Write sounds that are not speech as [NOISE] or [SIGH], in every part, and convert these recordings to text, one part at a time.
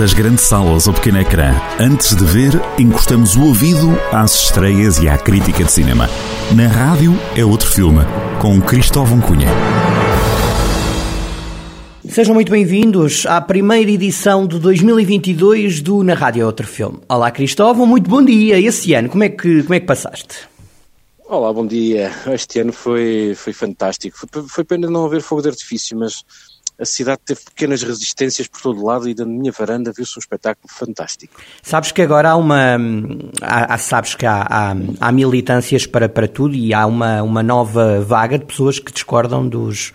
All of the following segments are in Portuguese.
das grandes salas ao pequeno ecrã. Antes de ver, encostamos o ouvido às estreias e à crítica de cinema. Na rádio é outro filme, com Cristóvão Cunha. Sejam muito bem-vindos à primeira edição de 2022 do Na Rádio é Outro Filme. Olá Cristóvão, muito bom dia. Esse ano, como é que, como é que passaste? Olá, bom dia. Este ano foi, foi fantástico. Foi, foi pena não haver fogo de artifício, mas a cidade teve pequenas resistências por todo lado e da minha varanda viu-se um espetáculo fantástico. Sabes que agora há uma. Há, sabes que há, há, há, militâncias para, para tudo e há uma, uma nova vaga de pessoas que discordam dos,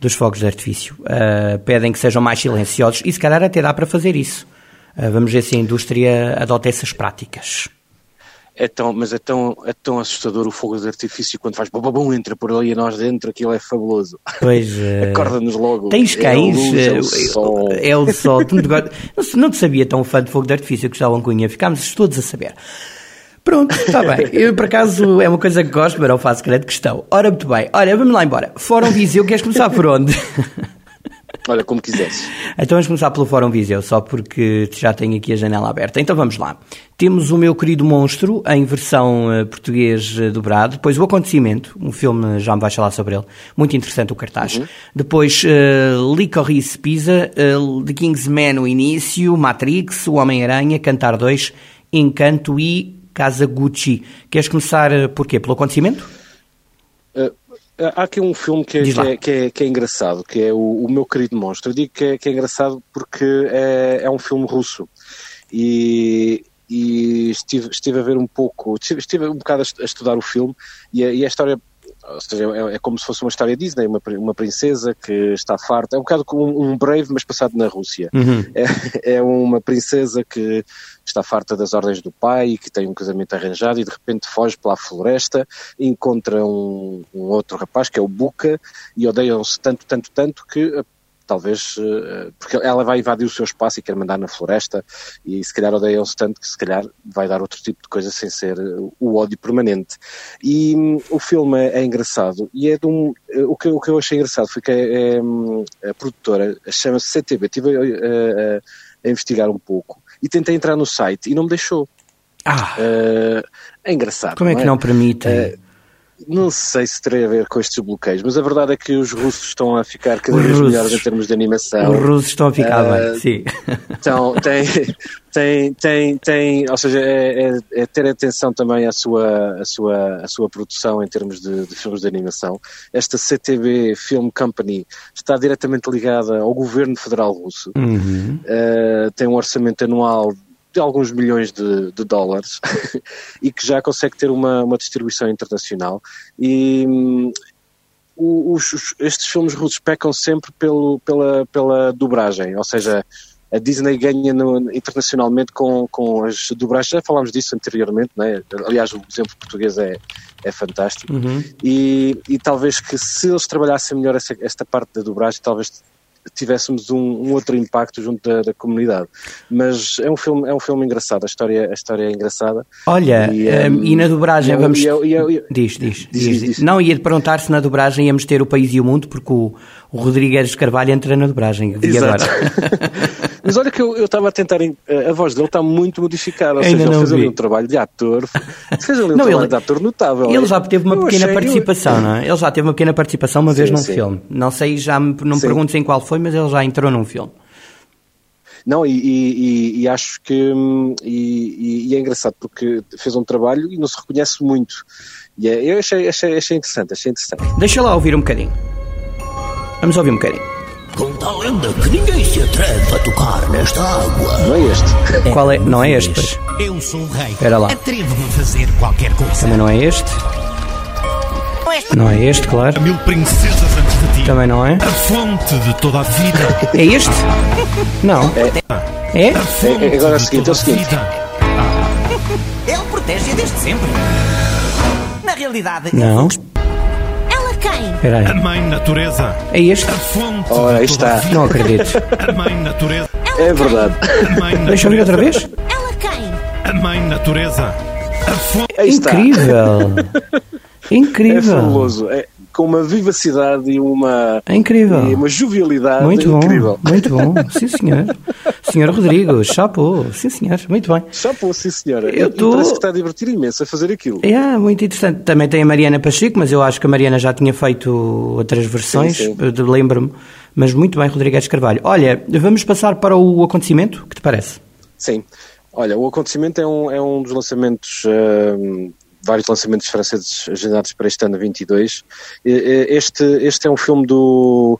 dos fogos de artifício. Uh, pedem que sejam mais silenciosos e se calhar até dá para fazer isso. Uh, vamos ver se a indústria adota essas práticas é tão, mas é tão, é tão assustador o fogo de artifício quando faz bum, entra por ali e nós dentro, aquilo é fabuloso. Pois. [LAUGHS] Acorda-nos logo. Tens cães? É, o, luz, é o sol. É o sol. não, não te sabia tão fã de fogo de artifício, Gustavo Cunha. Ficámos todos a saber. Pronto, está bem. Eu, por acaso, é uma coisa que gosto, mas não faço grande questão. Ora, muito bem. Olha, vamos lá embora. Fórum Viseu, queres começar por onde? [LAUGHS] Olha, como quiseres. Então vamos começar pelo Fórum Viseu, só porque já tenho aqui a janela aberta. Então vamos lá. Temos o meu querido monstro, em versão uh, português uh, dobrado. Depois o Acontecimento, um filme, já me vais falar sobre ele. Muito interessante o cartaz. Uhum. Depois uh, Licorice Pizza, uh, The Kingsman, o início, Matrix, O Homem-Aranha, Cantar 2, Encanto e Casa Gucci. Queres começar uh, por quê? Pelo Acontecimento? Há aqui um filme que é, que é, que é, que é engraçado, que é o, o, Meu Querido Monstro. Eu digo que é, é engraçado porque é, é um filme russo. E, e estive, estive a ver um pouco, estive, estive um bocado a, estudar o filme e a, e a história ou seja, é, é, como se fosse uma história Disney, uma, uma princesa que está farta, é um bocado como um, um Brave, mas passado na Rússia. Uhum. [LAUGHS] É, é, uma princesa que está farta das ordens do pai, que tem um casamento arranjado e de repente foge pela floresta, encontra um, um outro rapaz que é o Buka e odeiam-se tanto, tanto, tanto que talvez eh, porque ela vai invadir o seu espaço e quer mandar na floresta e se calhar odeia-se tanto que se calhar vai dar outro tipo de coisa sem ser o ódio permanente. E um, o filme é, é, engraçado e é de um eh, o que, o que eu achei engraçado foi que é, é, a produtora chama-se CTB estive a, a, a, investigar um pouco e tentei entrar no site e não me deixou. Ah, uh, é engraçado como é que não, não permite uh, não sei se terá a ver com estes bloqueios, mas a verdade é que os russos estão a ficar cada vez melhores em termos de animação. Os russos estão a ficar uh, bem, sim. [LAUGHS] Então, tem, tem, tem, tem, ou seja, é, é, é, ter atenção também à sua, à sua, à sua produção em termos de, de, filmes de animação. Esta CTB Film Company está diretamente ligada ao governo federal russo. Uhum. Uh, tem um orçamento anual de alguns milhões de, de dólares [LAUGHS] e que já consegue ter uma, uma distribuição internacional. E um, os, estes filmes russos pecam sempre pelo, pela, pela dobragem, ou seja, a Disney ganha no, internacionalmente com, com as dobragens, já falámos disso anteriormente, né? aliás o exemplo português é, é fantástico, uhum. e, e talvez que se eles trabalhassem melhor essa, esta parte da dobragem, talvez tivéssemos um, um outro impacto junto da, da, comunidade. Mas é um filme, é um filme engraçado, a história, a história é engraçada. Olha, e, um, e na dobragem vamos. diz, diz, diz, diz, Não, ia-te perguntar se na dobragem íamos ter o País e o Mundo, porque o, o Rodrigues Carvalho entra na dobragem. Exato. [LAUGHS] Mas olha que eu estava a tentar. A voz dele está muito modificada. Ou Ainda seja, ele fez vi. ali um trabalho de ator. [LAUGHS] Fez ali um não, trabalho ele, de ator notável. Ele já teve uma pequena participação, não é? Ele já teve uma pequena participação uma vez sim, num sim. filme. Não sei, já me, não me perguntes em qual foi, mas ele já entrou num filme. Não, e, e, e acho que. E, e, é engraçado porque fez um trabalho e não se reconhece muito. E é, eu achei, achei, achei interessante, achei interessante. Deixa lá ouvir um bocadinho. Vamos ouvir um bocadinho. Conta a lenda que ninguém se atreve a tocar nesta água. Não é este. Qual é? Não é este, pois. Eu sou o rei. Espera lá. Atrevo-me a fazer qualquer coisa. Também não é este. Não é este, claro. A mil princesas antes de ti. Também não é. A fonte de toda a vida. [LAUGHS] É este? Não. É? É? A fonte É- agora é o seguinte, é o seguinte. Ele protege desde sempre. Na realidade, Não. Quem? Espera A aí. mãe natureza. É este? A fonte Ora, aí a está. Não acredito. A mãe natureza. É verdade. A mãe [LAUGHS] Deixa eu ouvir outra vez? Ela quem? A mãe natureza. A fonte. Incrível. [LAUGHS] É Incrível. fabuloso. É, com uma vivacidade e uma, é incrível. E uma jovialidade muito bom, incrível. Muito bom, [LAUGHS] sim senhor. senhor Rodrigo, chapou, sim senhor, muito bem. Chapou, sim senhora. Eu tô... Parece que está a divertir imenso a fazer aquilo. É, muito interessante. Também tem a Mariana Pacheco, mas eu acho que a Mariana já tinha feito outras versões, lembro-me. Mas muito bem, Rodrigues Carvalho. Olha, vamos passar para o acontecimento, que te parece? Sim. Olha, o acontecimento é um, é um dos lançamentos uh, vários lançamentos franceses agendados para este ano 22. Este, este é um filme do,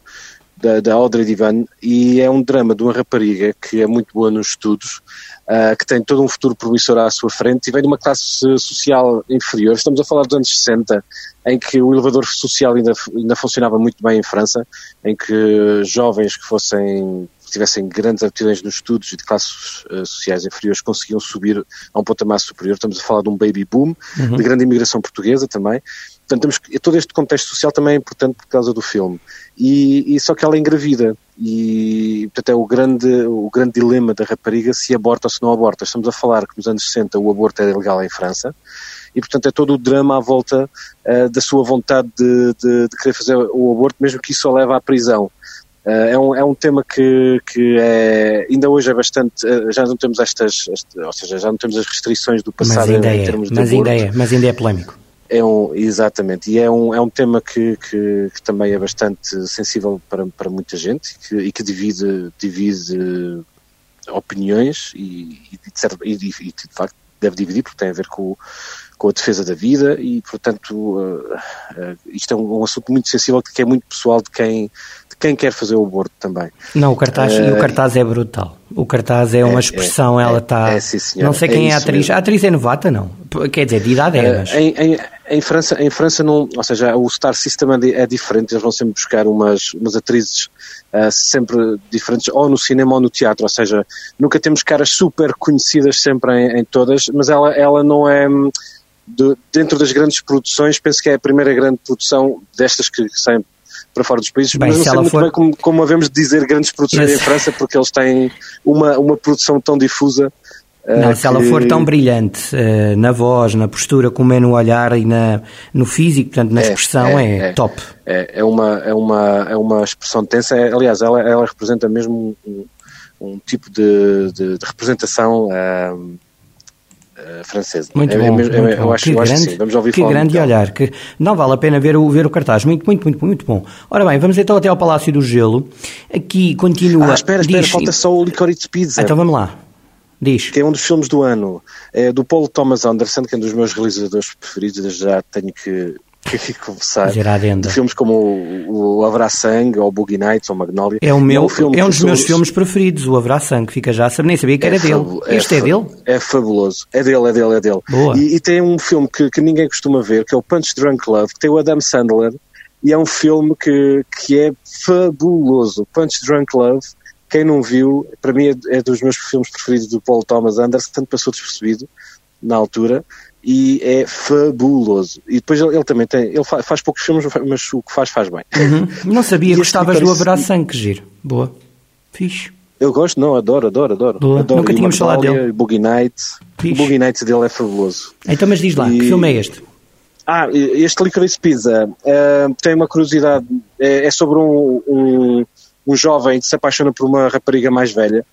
da, da Audrey Divan e é um drama de uma rapariga que é muito boa nos estudos, uh, que tem todo um futuro promissor à sua frente e vem de uma classe social inferior. Estamos a falar dos anos 60, em que o elevador social ainda, ainda funcionava muito bem em França, em que jovens que fossem tivessem grandes aptidões nos estudos e de classes uh, sociais inferiores conseguiam subir a um patamar superior. Estamos a falar de um baby boom, uhum. de grande imigração portuguesa também. Portanto, temos, todo este contexto social também é importante por causa do filme. E, e só que ela é engravida e, portanto, é o grande, o grande dilema da rapariga se aborta ou se não aborta. Estamos a falar que nos anos 60 o aborto era ilegal em França e, portanto, é todo o drama à volta uh, da sua vontade de, de, de, querer fazer o aborto, mesmo que isso a leve à prisão. Uh, é, um, é um tema que, que é, ainda hoje é bastante. Uh, já não temos estas, ou seja, já não temos as restrições do passado mas ainda em, é, termos de mas aborto. Ainda é, mas ainda é polémico. É um, exatamente, e é um, é um tema que, que, que também é bastante sensível para, para muita gente e que, e que divide, divide opiniões e, e, de, e, de, facto deve dividir porque tem a ver com, com a defesa da vida e, portanto, uh, uh, isto é um, um, assunto muito sensível que é muito pessoal de quem, quem quer fazer o aborto também. Não, o cartaz, uh, e o cartaz é brutal. O cartaz é uma é, expressão, é, ela está... É, sim, não sei quem é, é a atriz. Mesmo. A atriz é novata, não? Quer dizer, de idade é, mas... Em, em, em, França, em França não, ou seja, o Star System é diferente, eles vão sempre buscar umas, umas atrizes Uh, sempre diferentes, ou no cinema ou no teatro, ou seja, nunca temos caras super conhecidas sempre em, em todas, mas ela, ela não é, de, dentro das grandes produções, penso que é a primeira grande produção destas que saem para fora dos países, bem, mas não sei muito for... bem como, como havemos de dizer grandes produções mas... em França, porque eles têm uma, uma produção tão difusa. Eh, não, se que... ela for tão brilhante uh, na voz, na postura, como é no olhar e na, no físico, portanto, na é, expressão, é, é, é, top. É, é, uma, é, uma, é uma expressão tensa. É, aliás, ela, ela representa mesmo um, um tipo de, de, de representação. Uh, uh, francesa. Muito é, bom, é, muito eu bom. acho, que eu grande, acho que sim. Vamos ouvir que falar grande olhar. Que não vale a pena ver o, ver o cartaz. Muito, muito, muito, muito bom. Ora bem, vamos então até ao Palácio do Gelo. Aqui continua... Ah, espera, espera, Diz... falta só o Licorice Pizza. Então vamos lá. Diz. Que é um dos filmes do ano. É do Paul Thomas Anderson, que é um dos meus realizadores preferidos. Desde já tenho que que confessar. De filmes como o, o Haverá Sangue, ou Boogie Nights, ou Magnolia. É, o meu, é um, é um dos meus filmes preferidos, o Haverá Sangue, fica já, nem sabia que era é dele. este é, é, dele? É fabuloso. É dele, é dele, é dele. Boa. E, e tem um filme que, que ninguém costuma ver, que é o Punch Drunk Love, que tem o Adam Sandler, e é um filme que, que é fabuloso. Punch Drunk Love, quem não viu, para mim é, é dos meus filmes preferidos do Paul Thomas Anderson, tanto passou despercebido na altura, e é fabuloso. E depois ele, ele também tem, ele faz, faz, poucos filmes, mas o que faz, faz bem. Uhum. [LAUGHS] Não sabia que gostavas do Haverá Sangue, giro. Boa. Fixe. Eu gosto, não, adoro, adoro, adoro. Boa. adoro. Nunca tínhamos falado dele. Boogie Nights. O Boogie Nights dele é fabuloso. Então, mas diz lá, e... que filme é este? Ah, este Licorice Pizza uh, tem uma curiosidade, é, é sobre um, um, um, jovem que se apaixona por uma rapariga mais velha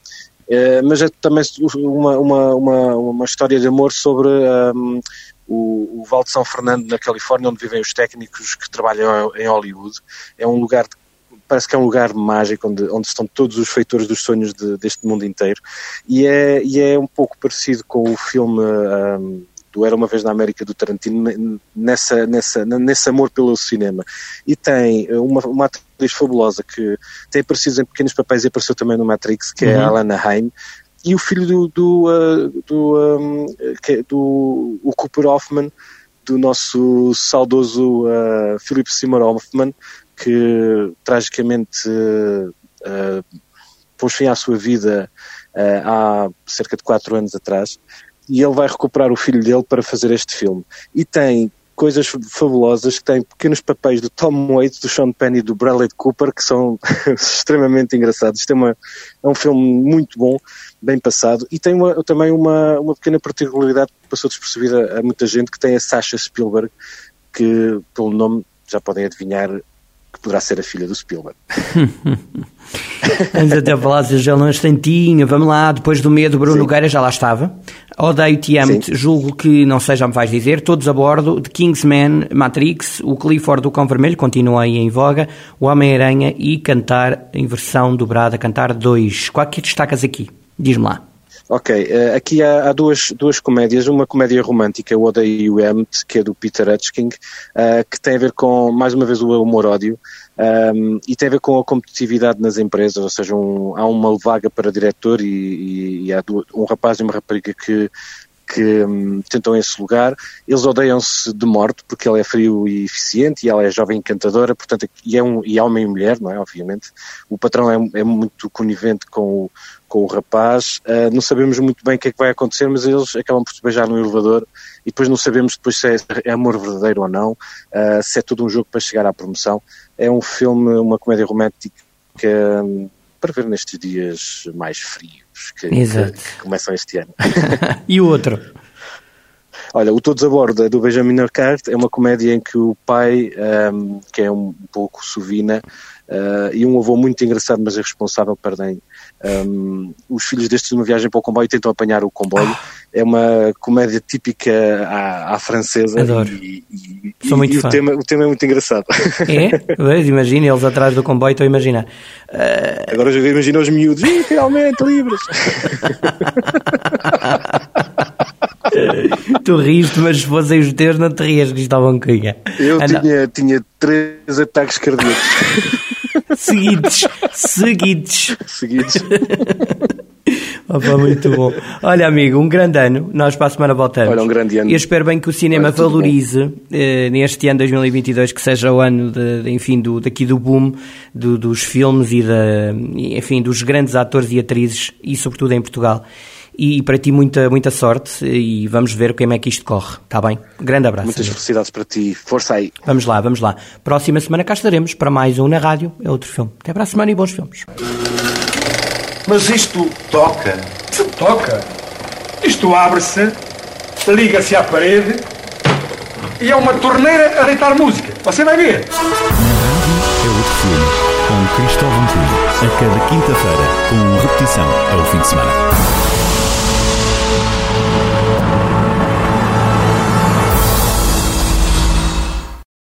mas é também uma, uma, uma, uma história de amor sobre um, o, o Val de São Fernando, na Califórnia, onde vivem os técnicos que trabalham em Hollywood. É um lugar parece que é um lugar mágico onde, onde estão todos os feitores dos sonhos de, deste mundo inteiro e é, e é um pouco parecido com o filme um, do Era Uma Vez na América do Tarantino nessa, nessa, nesse amor pelo cinema. E tem uma, uma atriz fabulosa que tem aparecido em pequenos papéis e apareceu também no Matrix, que é uhum. é a Alana Haim, e o filho do, do, uh, do, um, é do o Cooper Hoffman, do nosso saudoso uh, Philip Seymour Hoffman, que tragicamente uh, pôs fim à sua vida uh, há cerca de quatro anos atrás e ele vai recuperar o filho dele para fazer este filme. E tem coisas fabulosas, que tem pequenos papéis do Tom Waits, do Sean Penn e do Bradley Cooper, que são [LAUGHS] extremamente engraçados. Isto é, uma, é um filme muito bom, bem passado, e tem uma, também uma, uma pequena particularidade que passou despercebida a muita gente, que tem a Sasha Spielberg, que pelo nome já podem adivinhar que poderá ser a filha do Spielberg. [LAUGHS] Antes até falar já um instantinho, vamos lá, depois do medo, Bruno Nogueira já lá estava. Odeio-te amo-te, julgo que não sei, já me vais dizer, todos a bordo de Kingsman, Matrix, o Clifford do Cão Vermelho, continua aí em voga, o Homem-Aranha e cantar em versão dobrada, cantar dois. Qual que destacas aqui? Diz-me lá. Ok, uh, aqui há, há, duas, duas comédias, uma comédia romântica, o Odeio Emmett, que é do Peter Hutchking, uh, que tem a ver com, mais uma vez, o humor-ódio, um, e tem a ver com a competitividade nas empresas, ou seja, um, há uma vaga para diretor e, e, e há um rapaz e uma rapariga que que hum, tentam esse lugar. Eles odeiam-se de morte porque ele é frio e eficiente e ela é jovem encantadora, portanto, e é, um, e é homem e mulher, não é? Obviamente. O patrão é, é muito conivente com o, com o rapaz. Uh, não sabemos muito bem o que é que vai acontecer, mas eles acabam por se beijar no elevador e depois não sabemos depois se é, é amor verdadeiro ou não, uh, se é todo um jogo para chegar à promoção. É um filme, uma comédia romântica. Um, para ver nestes dias mais frios que, que, que começam este ano. [LAUGHS] e o outro? Olha, o Todos a Bordo é do Benjamin Arcart, é uma comédia em que o pai, um, que é um pouco sovina, uh, e um avô muito engraçado, mas irresponsável, perdem um, os filhos destes numa viagem para o comboio tentam apanhar o comboio. É uma comédia típica à, à francesa. Adoro. E, e, Sou muito e fã. O, tema, o tema é muito engraçado. É? Imagina eles atrás do comboio, estou a imaginar. Uh... Agora já imagina os miúdos, Ih, finalmente livres. [LAUGHS] tu riste, mas se fossem os teus, não te rias, Cristóvão Cunha. Eu ah, tinha, tinha três ataques cardíacos. [LAUGHS] seguidos, seguidos. Seguidos. Opa, muito bom. Olha, amigo, um grande ano. Nós para a semana voltamos. Olha, um grande ano. Eu espero bem que o cinema Olha, valorize eh, neste ano 2022 que seja o ano de, de, enfim, do, daqui do boom do, dos filmes e da, enfim, dos grandes atores e atrizes e sobretudo em Portugal e para ti muita, muita sorte e vamos ver como é que isto corre, está bem? Grande abraço. Muitas felicidades para ti, força aí. Vamos lá, vamos lá. Próxima semana cá estaremos para mais um na rádio, é outro filme. Até para a semana e bons filmes. Mas isto toca? Se toca. Isto abre-se, liga-se à parede e é uma torneira a deitar música. Você vai ver. Na rádio é outro filme, com Cristóvão Cunha, a cada quinta-feira, com repetição ao fim de semana.